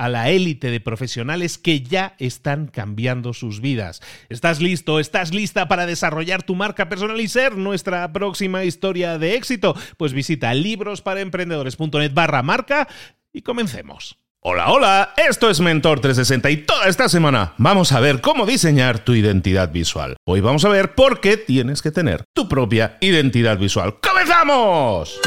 a la élite de profesionales que ya están cambiando sus vidas. ¿Estás listo? ¿Estás lista para desarrollar tu marca personal y ser nuestra próxima historia de éxito? Pues visita librosparaemprendedores.net barra marca y comencemos. Hola, hola, esto es Mentor 360 y toda esta semana vamos a ver cómo diseñar tu identidad visual. Hoy vamos a ver por qué tienes que tener tu propia identidad visual. ¡Comenzamos!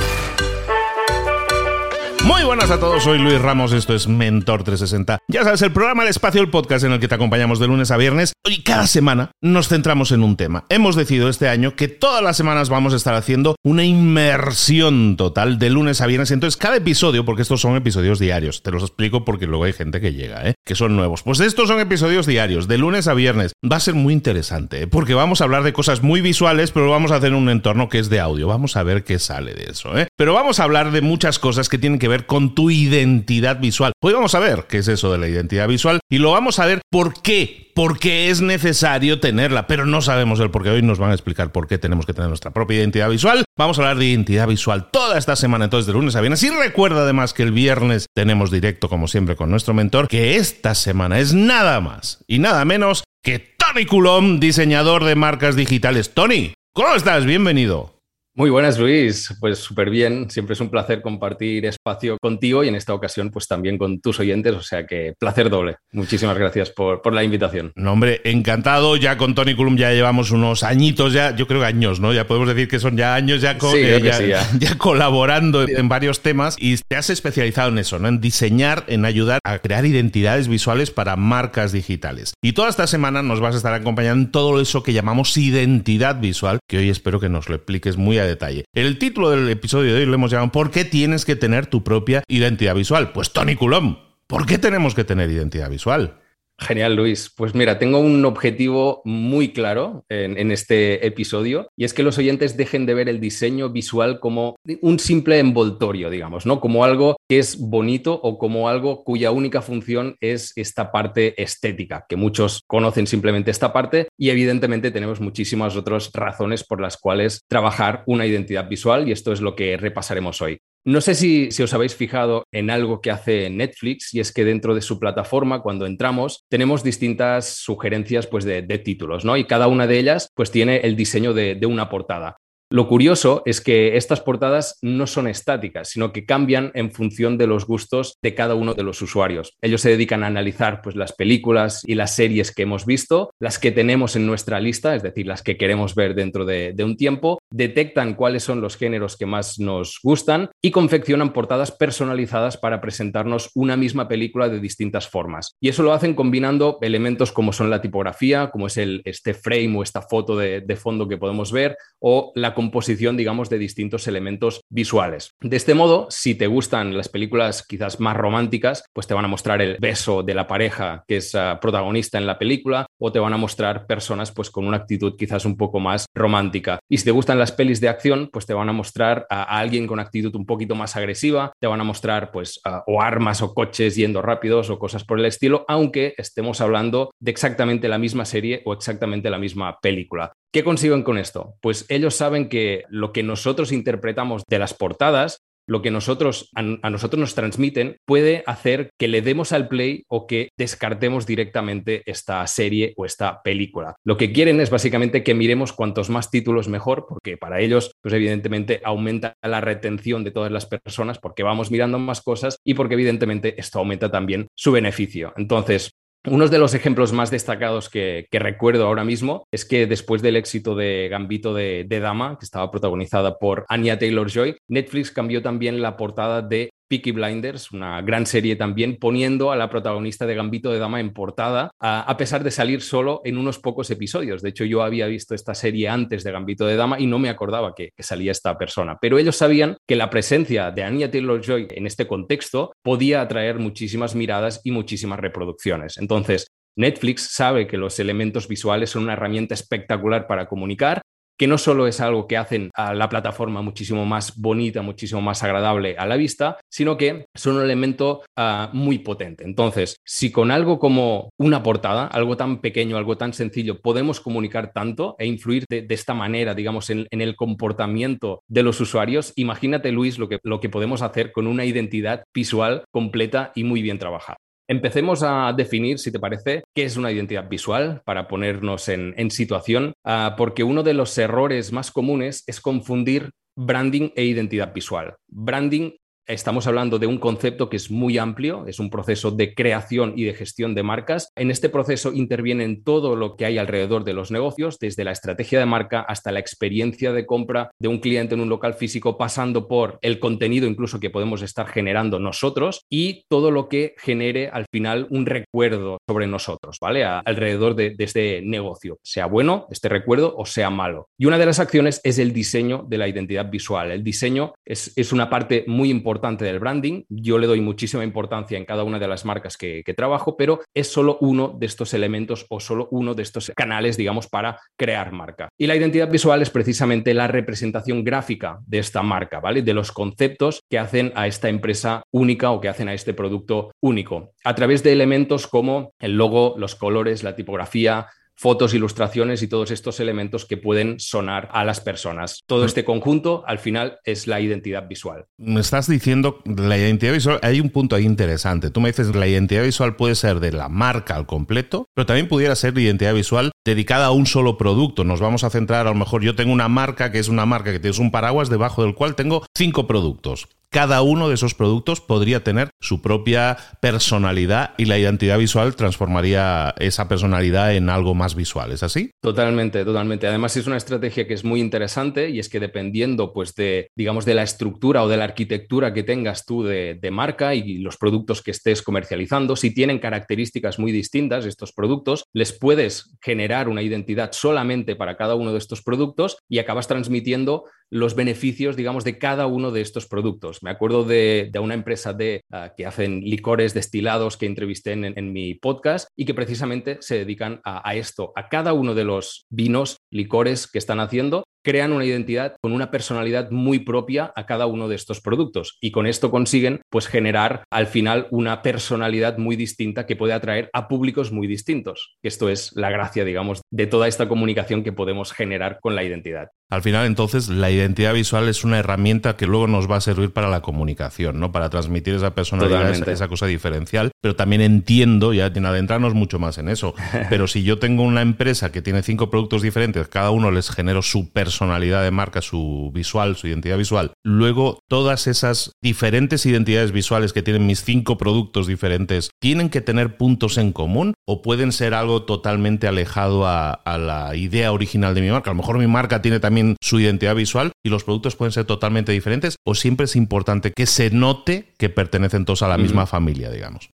Muy buenas a todos, soy Luis Ramos, esto es Mentor 360. Ya sabes, el programa El Espacio, el podcast en el que te acompañamos de lunes a viernes y cada semana nos centramos en un tema. Hemos decidido este año que todas las semanas vamos a estar haciendo una inmersión total de lunes a viernes. Entonces, cada episodio, porque estos son episodios diarios, te los explico porque luego hay gente que llega, ¿eh? que son nuevos. Pues estos son episodios diarios, de lunes a viernes. Va a ser muy interesante, ¿eh? porque vamos a hablar de cosas muy visuales, pero vamos a hacer en un entorno que es de audio. Vamos a ver qué sale de eso. ¿eh? Pero vamos a hablar de muchas cosas que tienen que ver con tu identidad visual. Hoy vamos a ver qué es eso de la identidad visual y lo vamos a ver por qué, porque es necesario tenerla, pero no sabemos el por qué. Hoy nos van a explicar por qué tenemos que tener nuestra propia identidad visual. Vamos a hablar de identidad visual toda esta semana, entonces de lunes a viernes. Y recuerda además que el viernes tenemos directo, como siempre, con nuestro mentor, que esta semana es nada más y nada menos que Tony Coulomb, diseñador de marcas digitales. Tony, ¿cómo estás? Bienvenido. Muy buenas, Luis. Pues súper bien. Siempre es un placer compartir espacio contigo y en esta ocasión, pues también con tus oyentes. O sea que placer doble. Muchísimas gracias por, por la invitación. No, hombre, encantado. Ya con Tony Culum ya llevamos unos añitos, ya, yo creo que años, ¿no? Ya podemos decir que son ya años ya, eh, ya, colaborando en varios temas y te has especializado en eso, ¿no? En diseñar, en ayudar a crear identidades visuales para marcas digitales. Y toda esta semana nos vas a estar acompañando en todo eso que llamamos identidad visual, que hoy espero que nos lo expliques muy detalle. El título del episodio de hoy lo hemos llamado ¿Por qué tienes que tener tu propia identidad visual? Pues Tony Coulomb, ¿por qué tenemos que tener identidad visual? Genial, Luis. Pues mira, tengo un objetivo muy claro en, este episodio y es que los oyentes dejen de ver el diseño visual como un simple envoltorio, digamos, ¿no? Como algo que es bonito o como algo cuya única función es esta parte estética, que muchos conocen simplemente esta parte y evidentemente tenemos muchísimas otras razones por las cuales trabajar una identidad visual y esto es lo que repasaremos hoy. No sé si, os habéis fijado en algo que hace Netflix y es que dentro de su plataforma, cuando entramos, tenemos distintas sugerencias pues, de, títulos, ¿no? Y cada una de ellas pues, tiene el diseño de una portada. Lo curioso es que estas portadas no son estáticas, sino que cambian en función de los gustos de cada uno de los usuarios. Ellos se dedican a analizar pues, las películas y las series que hemos visto, las que tenemos en nuestra lista, es decir, las que queremos ver dentro de, un tiempo, detectan cuáles son los géneros que más nos gustan y confeccionan portadas personalizadas para presentarnos una misma película de distintas formas. Y eso lo hacen combinando elementos como son la tipografía, como es este frame o esta foto de, de fondo que podemos ver, o la composición, digamos, de distintos elementos visuales. De este modo, si te gustan las películas quizás más románticas, pues te van a mostrar el beso de la pareja que es ah, protagonista en la película, o te van a mostrar personas pues con una actitud quizás un poco más romántica. Y si te gustan las pelis de acción, pues te van a mostrar a, alguien con actitud un poquito más agresiva, te van a mostrar pues o armas o coches yendo rápidos o cosas por el estilo, aunque estemos hablando de exactamente la misma serie o exactamente la misma película. ¿Qué consiguen con esto? Pues ellos saben que lo que nosotros interpretamos de las portadas lo que nosotros, a, nosotros nos transmiten puede hacer que le demos al play o que descartemos directamente esta serie o esta película. Lo que quieren es básicamente que miremos cuantos más títulos mejor, porque para ellos, pues evidentemente aumenta la retención de todas las personas porque vamos mirando más cosas y porque evidentemente esto aumenta también su beneficio. Entonces, uno de los ejemplos más destacados que, recuerdo ahora mismo es que después del éxito de Gambito de, de, Dama, que estaba protagonizada por Anya Taylor Joy, Netflix cambió también la portada de Peaky Blinders, una gran serie también, poniendo a la protagonista de Gambito de Dama en portada, a, pesar de salir solo en unos pocos episodios. De hecho, yo había visto esta serie antes de Gambito de Dama y no me acordaba que, salía esta persona. Pero ellos sabían que la presencia de Anya Taylor-Joy en este contexto podía atraer muchísimas miradas y muchísimas reproducciones. Entonces, Netflix sabe que los elementos visuales son una herramienta espectacular para comunicar que no solo es algo que hacen a la plataforma muchísimo más bonita, muchísimo más agradable a la vista, sino que son un elemento ah, muy potente. Entonces, si con algo como una portada, algo tan pequeño, algo tan sencillo, podemos comunicar tanto e influir de, esta manera, digamos, en, en, el comportamiento de los usuarios, imagínate, Luis, lo que, lo que podemos hacer con una identidad visual completa y muy bien trabajada. Empecemos a definir, si te parece, qué es una identidad visual para ponernos en, situación, ah, porque uno de los errores más comunes es confundir branding e identidad visual. Branding Estamos hablando de un concepto que es muy amplio, es un proceso de creación y de gestión de marcas. En este proceso intervienen todo lo que hay alrededor de los negocios, desde la estrategia de marca hasta la experiencia de compra de un cliente en un local físico, pasando por el contenido incluso que podemos estar generando nosotros y todo lo que genere al final un recuerdo sobre nosotros, ¿vale? alrededor de, este negocio, sea bueno este recuerdo o sea malo. Y una de las acciones es el diseño de la identidad visual. El diseño es, es una parte muy importante importante del branding. Yo le doy muchísima importancia en cada una de las marcas que, trabajo, pero es solo uno de estos elementos o solo uno de estos canales, digamos, para crear marca. Y la identidad visual es precisamente la representación gráfica de esta marca, ¿vale? De los conceptos que hacen a esta empresa única o que hacen a este producto único. A través de elementos como el logo, los colores, la tipografía, fotos, ilustraciones y todos estos elementos que pueden sonar a las personas. Todo este conjunto al final es la identidad visual. Me estás diciendo la identidad visual, hay un punto ahí interesante. Tú me dices la identidad visual puede ser de la marca al completo, pero también pudiera ser la identidad visual dedicada a un solo producto. Nos vamos a centrar, a lo mejor yo tengo una marca que es una marca que tiene un paraguas debajo del cual tengo cinco productos cada uno de esos productos podría tener su propia personalidad y la identidad visual transformaría esa personalidad en algo más visual. ¿Es así? Totalmente, totalmente. Además es una estrategia que es muy interesante y es que dependiendo pues de, digamos, de la estructura o de la arquitectura que tengas tú de, marca y los productos que estés comercializando, si tienen características muy distintas estos productos, les puedes generar una identidad solamente para cada uno de estos productos y acabas transmitiendo los beneficios, digamos, de cada uno de estos productos. Me acuerdo de, una empresa de, ah, que hacen licores destilados que entrevisté en, mi podcast y que precisamente se dedican a, esto, a cada uno de los vinos, licores que están haciendo crean una identidad con una personalidad muy propia a cada uno de estos productos y con esto consiguen pues generar al final una personalidad muy distinta que puede atraer a públicos muy distintos. Esto es la gracia, digamos, de toda esta comunicación que podemos generar con la identidad. Al final, entonces, la identidad visual es una herramienta que luego nos va a servir para la comunicación, ¿no? Para transmitir esa personalidad, esa, cosa diferencial. Pero también entiendo, ya sin adentrarnos mucho más en eso, pero si yo tengo una empresa que tiene cinco productos diferentes, cada uno les genero su personalidad de marca, su visual, su identidad visual, luego todas esas diferentes identidades visuales que tienen mis cinco productos diferentes, ¿tienen que tener puntos en común o pueden ser algo totalmente alejado a, a la idea original de mi marca? A lo mejor mi marca tiene también su identidad visual y los productos pueden ser totalmente diferentes o siempre es importante que se note que pertenecen todos a la misma familia, digamos.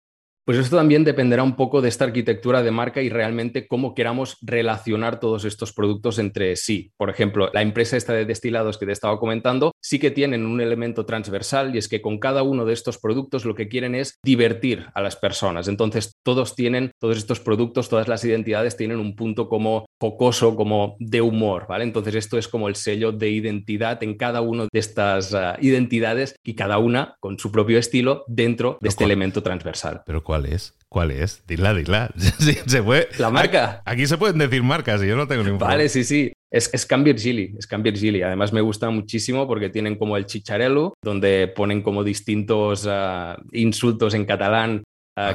Pues esto también dependerá un poco de esta arquitectura de marca y realmente cómo queramos relacionar todos estos productos entre sí. Por ejemplo, la empresa esta de destilados que te estaba comentando sí que tienen un elemento transversal y es que con cada uno de estos productos lo que quieren es divertir a las personas. Entonces, todos tienen, todos estos productos, todas las identidades tienen un punto como focoso, como de humor, ¿vale? Entonces, esto es como el sello de identidad en cada una de estas uh, identidades y cada una con su propio estilo dentro de este elemento transversal. ¿Pero cuál es? ¿Cuál es? Dila, dila. se puede... La marca. Aquí se pueden decir marcas y yo no tengo ningún Vale, sí, sí. Es, es Gili, es Gili. Además me gusta muchísimo porque tienen como el chicharelo, donde ponen como distintos uh, insultos en catalán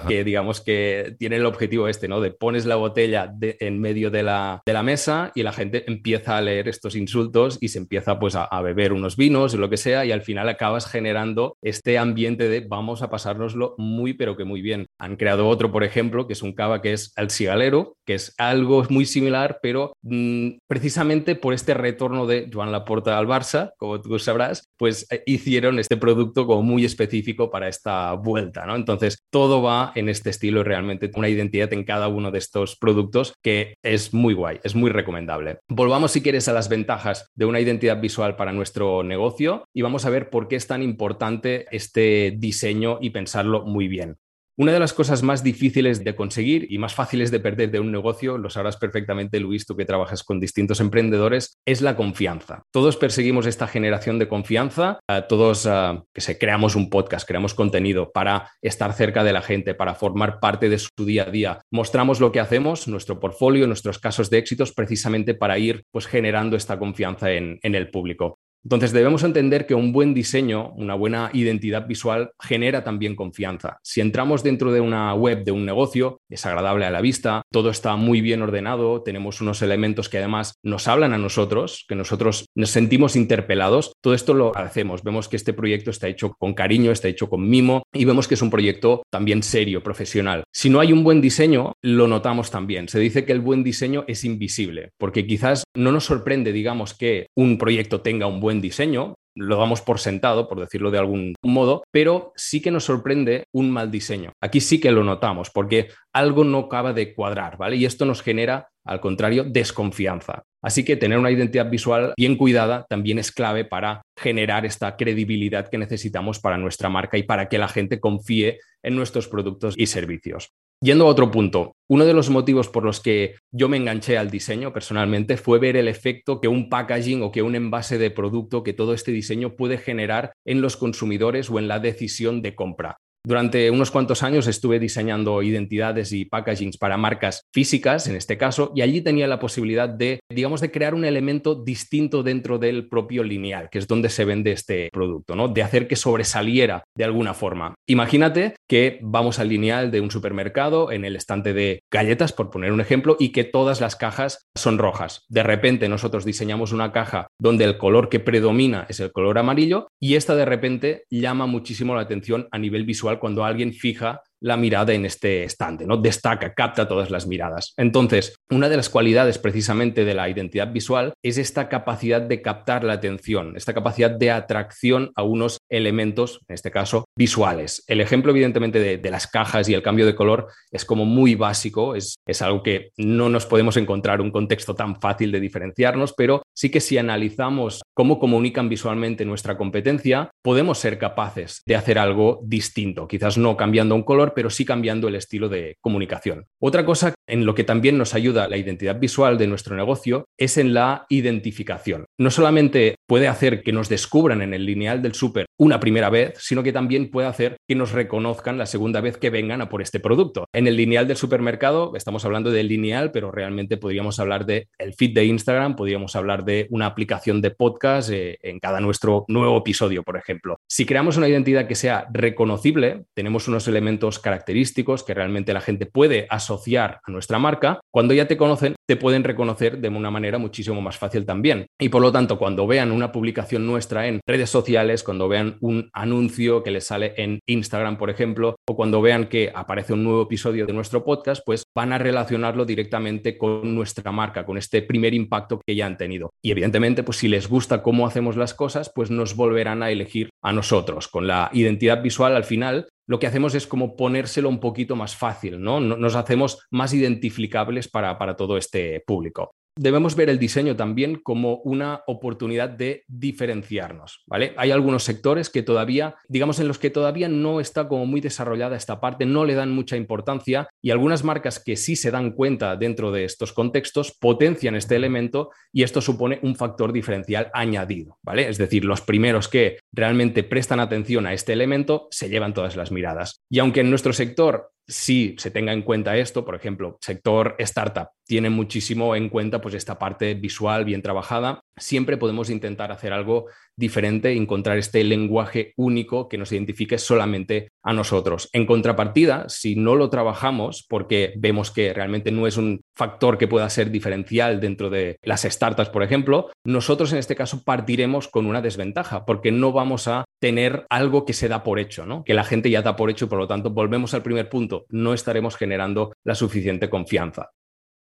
que digamos que tiene el objetivo este, ¿no? De pones la botella en medio de la, de la, mesa y la gente empieza a leer estos insultos y se empieza pues a, beber unos vinos o lo que sea y al final acabas generando este ambiente de vamos a pasárnoslo muy pero que muy bien. Han creado otro, por ejemplo, que es un cava que es el cigalero, que es algo muy similar, pero mm, precisamente por este retorno de Joan Laporta al Barça, como tú sabrás, pues eh, hicieron este producto como muy específico para esta vuelta, ¿no? Entonces todo va en este estilo y realmente una identidad en cada uno de estos productos que es muy guay, es muy recomendable. Volvamos si quieres a las ventajas de una identidad visual para nuestro negocio y vamos a ver por qué es tan importante este diseño y pensarlo muy bien. Una de las cosas más difíciles de conseguir y más fáciles de perder de un negocio, lo sabrás perfectamente, Luis, tú que trabajas con distintos emprendedores, es la confianza. Todos perseguimos esta generación de confianza, todos uh, que se creamos un podcast, creamos contenido para estar cerca de la gente, para formar parte de su día a día. Mostramos lo que hacemos, nuestro portfolio, nuestros casos de éxitos, precisamente para ir pues, generando esta confianza en el público. Entonces debemos entender que un buen diseño, una buena identidad visual genera también confianza. Si entramos dentro de una web de un negocio, es agradable a la vista, todo está muy bien ordenado, tenemos unos elementos que además nos hablan a nosotros, que nosotros nos sentimos interpelados, todo esto lo hacemos. Vemos que este proyecto está hecho con cariño, está hecho con mimo y vemos que es un proyecto también serio, profesional. Si no hay un buen diseño, lo notamos también. Se dice que el buen diseño es invisible, porque quizás no nos sorprende, digamos, que un proyecto tenga un buen diseño, lo damos por sentado, por decirlo de algún modo, pero sí que nos sorprende un mal diseño. Aquí sí que lo notamos, porque algo no acaba de cuadrar, ¿vale? Y esto nos genera, al contrario, desconfianza. Así que tener una identidad visual bien cuidada también es clave para generar esta credibilidad que necesitamos para nuestra marca y para que la gente confíe en nuestros productos y servicios. Yendo a otro punto, uno de los motivos por los que yo me enganché al diseño personalmente fue ver el efecto que un packaging o que un envase de producto, que todo este diseño puede generar en los consumidores o en la decisión de compra. Durante unos cuantos años estuve diseñando identidades y packagings para marcas físicas, en este caso, y allí tenía la posibilidad de, digamos, de crear un elemento distinto dentro del propio lineal, que es donde se vende este producto, ¿no? De hacer que sobresaliera de alguna forma. Imagínate que vamos al lineal de un supermercado en el estante de galletas, por poner un ejemplo, y que todas las cajas son rojas. De repente nosotros diseñamos una caja donde el color que predomina es el color amarillo y esta de repente llama muchísimo la atención a nivel visual cuando alguien fija la mirada en este estante, ¿no? Destaca, capta todas las miradas. Entonces, una de las cualidades precisamente de la identidad visual es esta capacidad de captar la atención, esta capacidad de atracción a unos elementos, en este caso, visuales. El ejemplo, evidentemente, de, las cajas y el cambio de color es como muy básico, es, es algo que no nos podemos encontrar un contexto tan fácil de diferenciarnos, pero sí que si analizamos cómo comunican visualmente nuestra competencia, podemos ser capaces de hacer algo distinto, quizás no cambiando un color, pero sí cambiando el estilo de comunicación. Otra cosa en lo que también nos ayuda la identidad visual de nuestro negocio es en la identificación. No solamente puede hacer que nos descubran en el lineal del súper una primera vez, sino que también puede hacer que nos reconozcan la segunda vez que vengan a por este producto. En el lineal del supermercado estamos hablando del lineal, pero realmente podríamos hablar de el feed de Instagram, podríamos hablar de una aplicación de podcast eh, en cada nuestro nuevo episodio, por ejemplo. Si creamos una identidad que sea reconocible, tenemos unos elementos característicos que realmente la gente puede asociar a nuestra marca, cuando ya te conocen, te pueden reconocer de una manera muchísimo más fácil también. Y por lo tanto, cuando vean una publicación nuestra en redes sociales, cuando vean un anuncio que les sale en Instagram, por ejemplo, o cuando vean que aparece un nuevo episodio de nuestro podcast, pues van a relacionarlo directamente con nuestra marca, con este primer impacto que ya han tenido. Y evidentemente, pues si les gusta cómo hacemos las cosas, pues nos volverán a elegir a nosotros. Con la identidad visual al final lo que hacemos es como ponérselo un poquito más fácil, ¿no? Nos hacemos más identificables para, para todo este público debemos ver el diseño también como una oportunidad de diferenciarnos, ¿vale? Hay algunos sectores que todavía, digamos, en los que todavía no está como muy desarrollada esta parte, no le dan mucha importancia y algunas marcas que sí se dan cuenta dentro de estos contextos potencian este elemento y esto supone un factor diferencial añadido, ¿vale? Es decir, los primeros que realmente prestan atención a este elemento se llevan todas las miradas. Y aunque en nuestro sector si se tenga en cuenta esto, por ejemplo, sector startup tiene muchísimo en cuenta pues esta parte visual bien trabajada, siempre podemos intentar hacer algo diferente, encontrar este lenguaje único que nos identifique solamente a nosotros. En contrapartida, si no lo trabajamos porque vemos que realmente no es un factor que pueda ser diferencial dentro de las startups, por ejemplo, nosotros en este caso partiremos con una desventaja porque no vamos a tener algo que se da por hecho, ¿no? Que la gente ya da por hecho y por lo tanto volvemos al primer punto, no estaremos generando la suficiente confianza.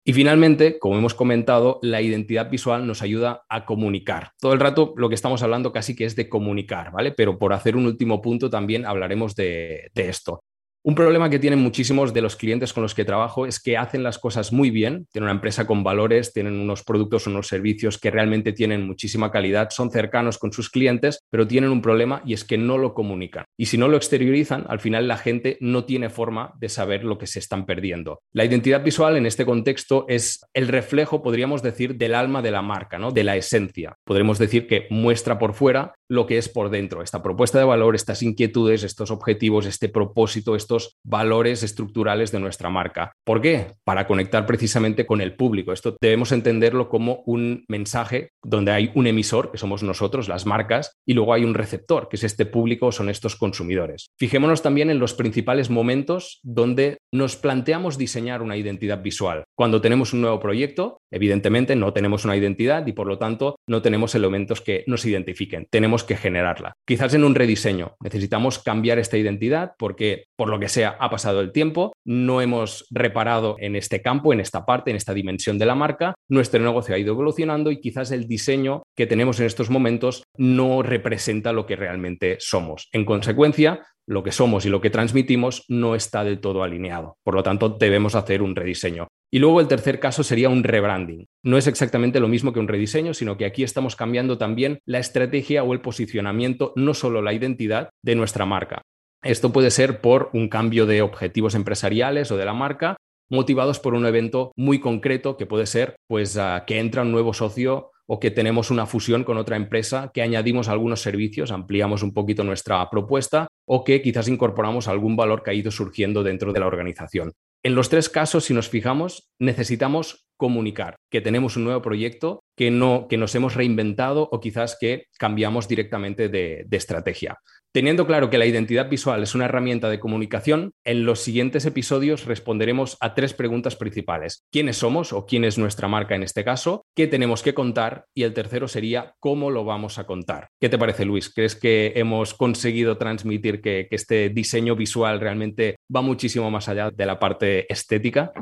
Y finalmente, como hemos comentado, la identidad visual nos ayuda a comunicar. Todo el rato lo que estamos hablando casi que es de comunicar, ¿vale? Pero por hacer un último punto también hablaremos de, esto. Un problema que tienen muchísimos de los clientes con los que trabajo es que hacen las cosas muy bien, tienen una empresa con valores, tienen unos productos, unos servicios que realmente tienen muchísima calidad, son cercanos con sus clientes, pero tienen un problema y es que no lo comunican. Y si no lo exteriorizan, al final la gente no tiene forma de saber lo que se están perdiendo. La identidad visual en este contexto es el reflejo, podríamos decir, del alma de la marca, ¿no? de la esencia. Podremos decir que muestra por fuera lo que es por dentro, esta propuesta de valor, estas inquietudes, estos objetivos, este propósito, valores estructurales de nuestra marca. ¿Por qué? Para conectar precisamente con el público. Esto debemos entenderlo como un mensaje donde hay un emisor, que somos nosotros, las marcas, y luego hay un receptor, que es este público, son estos consumidores. Fijémonos también en los principales momentos donde nos planteamos diseñar una identidad visual. Cuando tenemos un nuevo proyecto, evidentemente no tenemos una identidad y por lo tanto no tenemos elementos que nos identifiquen. Tenemos que generarla. Quizás en un rediseño necesitamos cambiar esta identidad porque por lo que sea, ha pasado el tiempo, no hemos reparado en este campo, en esta parte, en esta dimensión de la marca, nuestro negocio ha ido evolucionando y quizás el diseño que tenemos en estos momentos no representa lo que realmente somos. En consecuencia, lo que somos y lo que transmitimos no está del todo alineado. Por lo tanto, debemos hacer un rediseño. Y luego el tercer caso sería un rebranding. No es exactamente lo mismo que un rediseño, sino que aquí estamos cambiando también la estrategia o el posicionamiento, no solo la identidad de nuestra marca. Esto puede ser por un cambio de objetivos empresariales o de la marca, motivados por un evento muy concreto que puede ser pues que entra un nuevo socio o que tenemos una fusión con otra empresa, que añadimos algunos servicios, ampliamos un poquito nuestra propuesta o que quizás incorporamos algún valor que ha ido surgiendo dentro de la organización. En los tres casos, si nos fijamos, necesitamos comunicar que tenemos un nuevo proyecto, que, no, que nos hemos reinventado o quizás que cambiamos directamente de estrategia. Teniendo claro que la identidad visual es una herramienta de comunicación, en los siguientes episodios responderemos a tres preguntas principales. ¿Quiénes somos o quién es nuestra marca en este caso? ¿Qué tenemos que contar? Y el tercero sería cómo lo vamos a contar. ¿Qué te parece, Luis? ¿Crees que hemos conseguido transmitir que, que este diseño visual realmente va muchísimo más allá de la parte estética?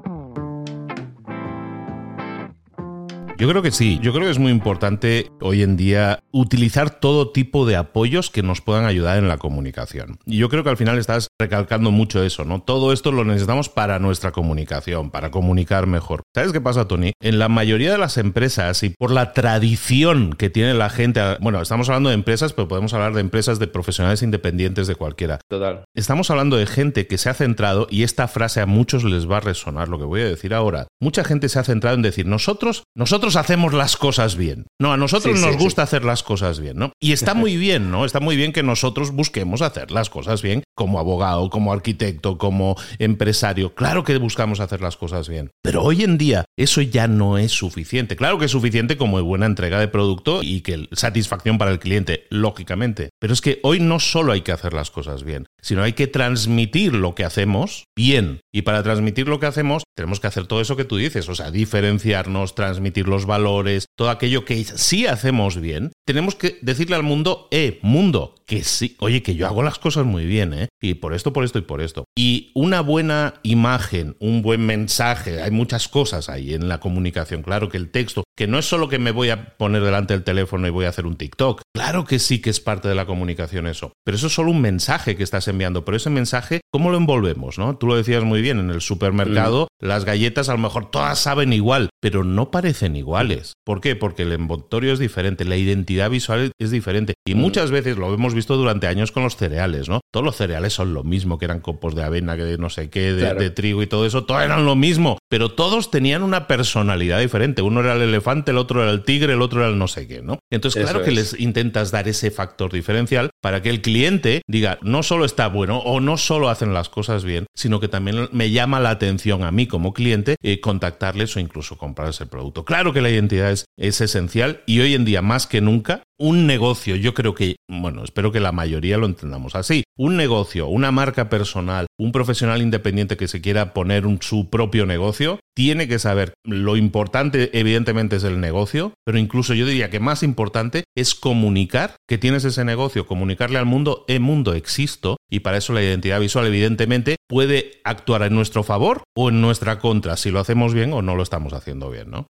Yo creo que sí, yo creo que es muy importante hoy en día utilizar todo tipo de apoyos que nos puedan ayudar en la comunicación. Y yo creo que al final estás recalcando mucho eso, ¿no? Todo esto lo necesitamos para nuestra comunicación, para comunicar mejor. ¿Sabes qué pasa, Tony? En la mayoría de las empresas y por la tradición que tiene la gente, bueno, estamos hablando de empresas, pero podemos hablar de empresas de profesionales independientes de cualquiera. Total. Estamos hablando de gente que se ha centrado, y esta frase a muchos les va a resonar, lo que voy a decir ahora. Mucha gente se ha centrado en decir, nosotros, nosotros hacemos las cosas bien. No, a nosotros nos gusta hacer las cosas bien, ¿no? Y está muy bien, ¿no? Está muy bien que nosotros busquemos hacer las cosas bien como abogado, como arquitecto, como empresario. Claro que buscamos hacer las cosas bien. Pero hoy en día eso ya no es suficiente. Claro que es suficiente como buena entrega de producto y que satisfacción para el cliente, lógicamente. Pero es que hoy no solo hay que hacer las cosas bien, sino hay que transmitir lo que hacemos bien. Y para transmitir lo que hacemos, tenemos que hacer todo eso que tú dices, o sea, diferenciarnos, transmitir los valores, todo aquello que sí hacemos bien. Tenemos que decirle al mundo, eh, mundo, que sí, oye, que yo hago las cosas muy bien, ¿eh? Y por esto, por esto y por esto. Y una buena imagen, un buen mensaje, hay muchas cosas ahí en la comunicación. Claro que el texto, que no es solo que me voy a poner delante del teléfono y voy a hacer un TikTok. Claro que sí que es parte de la comunicación eso. Pero eso es solo un mensaje que estás enviando. Pero ese mensaje, ¿cómo lo envolvemos, no? Tú lo decías muy bien, en el supermercado, mm. las galletas a lo mejor todas saben igual, pero no parecen iguales. ¿Por qué? Porque el envoltorio es diferente, la identidad visual es diferente. Y mm. muchas veces lo hemos visto durante años con los cereales, ¿no? Todos los cereales son lo mismo, que eran copos de avena, que de no sé qué, de, trigo y todo eso, todos eran lo mismo, pero todos tenían una personalidad diferente. Uno era el elefante, el otro era el tigre, el otro era el no sé qué, ¿no? Entonces, claro que les intentas dar ese factor diferencial para que el cliente diga, no solo está bueno o no solo hacen las cosas bien, sino que también me llama la atención a mí como cliente eh, contactarles o incluso comprarles el producto. Claro que la identidad es, es esencial y hoy en día más que nunca un negocio, yo creo que, bueno, espero que la mayoría lo entendamos así, un negocio, una marca personal, un profesional independiente que se quiera poner su propio negocio, tiene que saber, lo importante evidentemente es el negocio, pero incluso yo diría que más importante es comunicar que tienes ese negocio, comunicarle al mundo, en mundo existo, y para eso la identidad visual evidentemente puede actuar en nuestro favor o en nuestra contra, si lo hacemos bien o no lo estamos haciendo bien, ¿no?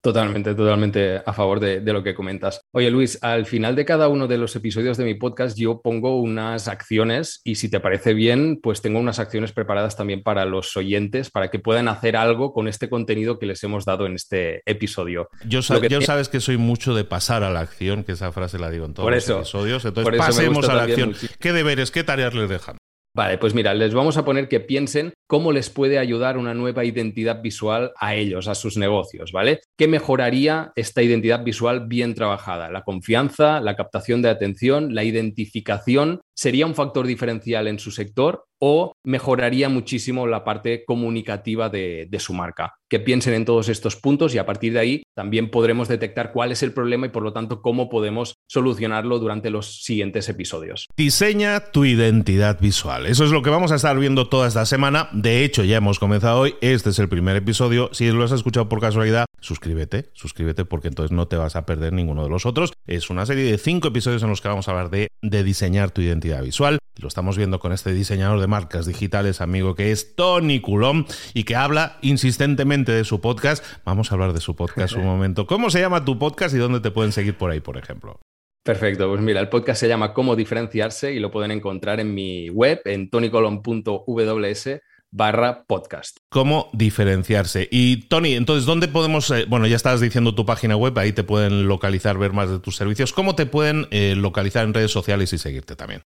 Totalmente, totalmente a favor de, lo que comentas. Oye, Luis, al final de cada uno de los episodios de mi podcast yo pongo unas acciones y si te parece bien, pues tengo unas acciones preparadas también para los oyentes para que puedan hacer algo con este contenido que les hemos dado en este episodio. Yo, sabes que soy mucho de pasar a la acción, que esa frase la digo en todos los episodios. Entonces, pasemos a la acción. ¿Qué deberes, qué tareas les dejan? Vale, pues mira, les vamos a poner que piensen cómo les puede ayudar una nueva identidad visual a ellos, a sus negocios, ¿vale? ¿Qué mejoraría esta identidad visual bien trabajada? La confianza, la captación de atención, la identificación, ¿sería un factor diferencial en su sector o mejoraría muchísimo la parte comunicativa de, su marca. Que piensen en todos estos puntos y a partir de ahí también podremos detectar cuál es el problema y por lo tanto cómo podemos solucionarlo durante los siguientes episodios. Diseña tu identidad visual. Eso es lo que vamos a estar viendo toda esta semana. De hecho, ya hemos comenzado hoy. Este es el primer episodio. Si lo has escuchado por casualidad, suscríbete, suscríbete porque entonces no te vas a perder ninguno de los otros. Es una serie de cinco episodios en los que vamos a hablar de, diseñar tu identidad visual. Lo estamos viendo con este diseñador de marcas digitales, amigo, que es Tony Coulomb y que habla insistentemente de su podcast. Vamos a hablar de su podcast un momento. ¿Cómo se llama tu podcast y dónde te pueden seguir por ahí, por ejemplo? Perfecto, pues mira, el podcast se llama Cómo diferenciarse y lo pueden encontrar en mi web en tonycolom.ws barra podcast. ¿Cómo diferenciarse? Y Tony, entonces, ¿dónde podemos, eh, bueno, ya estás diciendo tu página web, ahí te pueden localizar, ver más de tus servicios. ¿Cómo te pueden eh, localizar en redes sociales y seguirte también?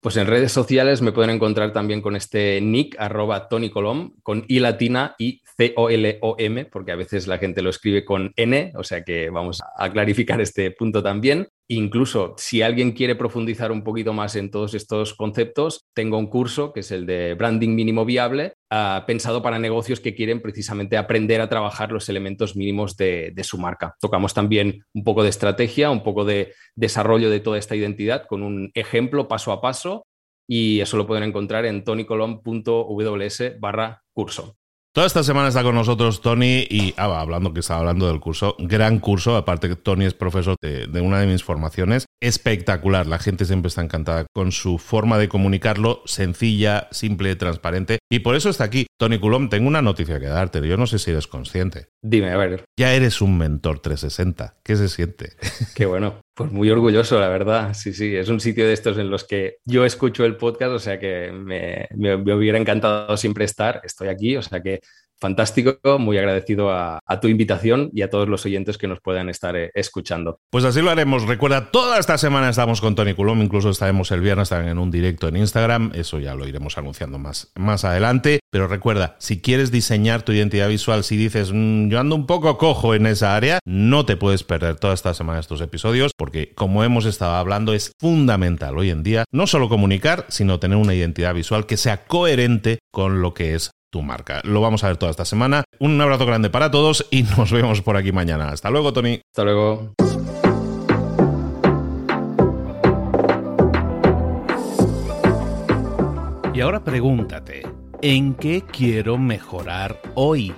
Pues en redes sociales me pueden encontrar también con este nick arroba Tony Colom, con I latina y C-O-L-O-M, porque a veces la gente lo escribe con N, o sea que vamos a clarificar este punto también. Incluso si alguien quiere profundizar un poquito más en todos estos conceptos, tengo un curso que es el de branding mínimo viable, ah, pensado para negocios que quieren precisamente aprender a trabajar los elementos mínimos de, su marca. Tocamos también un poco de estrategia, un poco de desarrollo de toda esta identidad con un ejemplo paso a paso y eso lo pueden encontrar en tonycolom.ws barra curso. Toda esta semana está con nosotros Tony y ah, hablando que estaba hablando del curso, gran curso, aparte que Tony es profesor de, una de mis formaciones, espectacular, la gente siempre está encantada con su forma de comunicarlo, sencilla, simple, transparente y por eso está aquí. Tony Coulomb, tengo una noticia que darte, yo no sé si eres consciente. Dime, a ver. Ya eres un mentor 360, ¿qué se siente? Qué bueno, pues muy orgulloso, la verdad. Sí, sí, es un sitio de estos en los que yo escucho el podcast, o sea que me, me, hubiera encantado siempre estar. Estoy aquí, o sea que fantástico, muy agradecido a, tu invitación y a todos los oyentes que nos puedan estar eh, escuchando. Pues así lo haremos. Recuerda, toda esta semana estamos con Tony Coulomb, incluso estaremos el viernes también en un directo en Instagram, eso ya lo iremos anunciando más, más adelante, pero recuerda, si quieres diseñar tu identidad visual, si dices, mm, yo ando un poco cojo en esa área, no te puedes perder toda esta semana estos episodios, porque como hemos estado hablando, es fundamental hoy en día no solo comunicar, sino tener una identidad visual que sea coherente con lo que es tu marca. Lo vamos a ver toda esta semana. Un abrazo grande para todos y nos vemos por aquí mañana. Hasta luego, Tony. Hasta luego. Y ahora pregúntate, ¿en qué quiero mejorar hoy?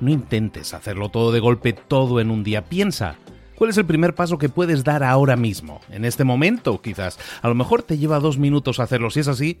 No intentes hacerlo todo de golpe, todo en un día. Piensa, ¿Cuál es el primer paso que puedes dar ahora mismo? En este momento, quizás. A lo mejor te lleva dos minutos hacerlo. Si es así,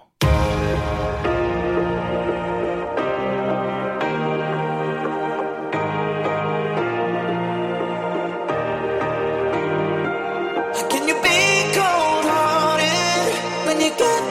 get